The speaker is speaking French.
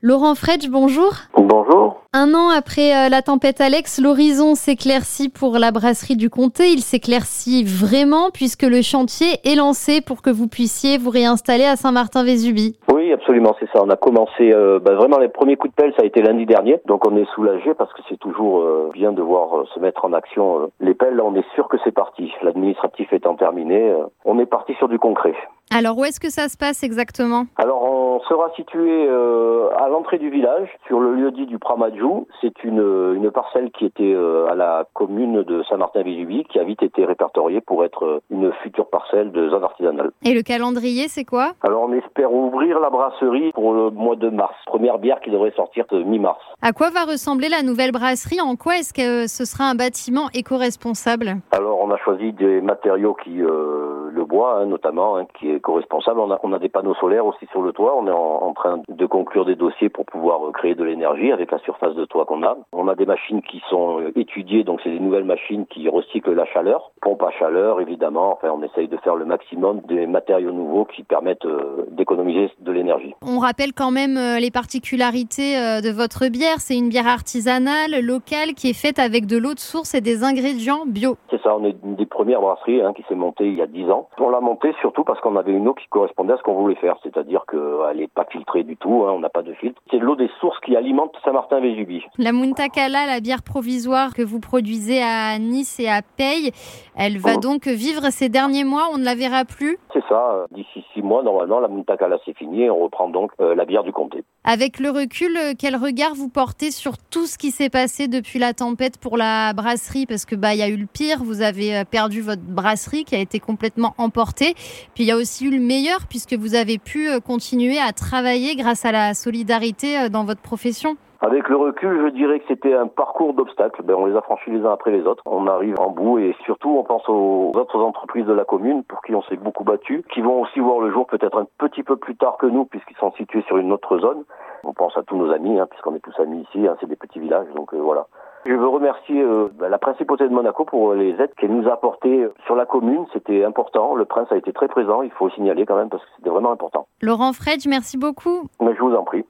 Laurent Fredge, bonjour. Bonjour. Un an après euh, la tempête Alex, l'horizon s'éclaircit pour la brasserie du Comté. Il s'éclaircit vraiment puisque le chantier est lancé pour que vous puissiez vous réinstaller à Saint-Martin-Vésubie. Oui, absolument, c'est ça. On a commencé euh, bah, vraiment les premiers coups de pelle, ça a été lundi dernier. Donc on est soulagé parce que c'est toujours euh, bien de voir se mettre en action les pelles. Là, on est sûr que c'est parti. L'administratif étant terminé, on est parti sur du concret. Alors où est-ce que ça se passe exactement? Alors sera situé euh, à l'entrée du village, sur le lieu dit du Pramadjou. C'est une, une parcelle qui était euh, à la commune de Saint-Martin-Vésubie, qui a vite été répertoriée pour être euh, une future parcelle de zone artisanale. Et le calendrier, c'est quoi? Alors on espère ouvrir la brasserie pour le mois de mars. Première bière qui devrait sortir mi-mars. À quoi va ressembler la nouvelle brasserie? En quoi est-ce que ce sera un bâtiment éco-responsable? Alors on a choisi des matériaux qui bois hein, notamment, hein, qui est éco-responsable. On a, on a des panneaux solaires aussi sur le toit. On est en, train de conclure des dossiers pour pouvoir euh, créer de l'énergie avec la surface de toit qu'on a. On a des machines qui sont euh, étudiées, donc c'est des nouvelles machines qui recyclent la chaleur. Pompe à chaleur, évidemment. Enfin, on essaye de faire le maximum des matériaux nouveaux qui permettent euh, d'économiser de l'énergie. On rappelle quand même les particularités de votre bière. C'est une bière artisanale, locale, qui est faite avec de l'eau de source et des ingrédients bio. C'est ça, on est une des premières brasseries hein, qui s'est montée il y a 10 ans. On l'a montée surtout parce qu'on avait une eau qui correspondait à ce qu'on voulait faire, c'est-à-dire qu'elle n'est pas filtrée du tout, hein, on n'a pas de filtre. C'est l'eau des sources qui alimente Saint-Martin-Vésubie. La Muntakala, la bière provisoire que vous produisez à Nice et à Paye, elle va donc vivre ces derniers mois, on ne la verra plus? Euh, d'ici six mois, normalement, la Muntakala c'est fini et on reprend donc euh, la bière du comté. Avec le recul, euh, quel regard vous portez sur tout ce qui s'est passé depuis la tempête pour la brasserie? Parce que bah y a eu le pire, vous avez perdu votre brasserie qui a été complètement emportée. Puis il y a aussi eu le meilleur puisque vous avez pu continuer à travailler grâce à la solidarité dans votre profession. Avec le recul, je dirais que c'était un parcours d'obstacles. Ben, on les a franchis les uns après les autres. On arrive en bout et surtout, on pense aux autres entreprises de la commune pour qui on s'est beaucoup battu, qui vont aussi voir le jour peut-être un petit peu plus tard que nous puisqu'ils sont situés sur une autre zone. On pense à tous nos amis, hein, puisqu'on est tous amis ici. Hein, c'est des petits villages, donc euh, voilà. Je veux remercier euh, bah, la principauté de Monaco pour les aides qu'elle nous a apportées sur la commune. C'était important. Le prince a été très présent. Il faut le signaler quand même parce que c'était vraiment important. Laurent Fredge, merci beaucoup. Mais je vous en prie.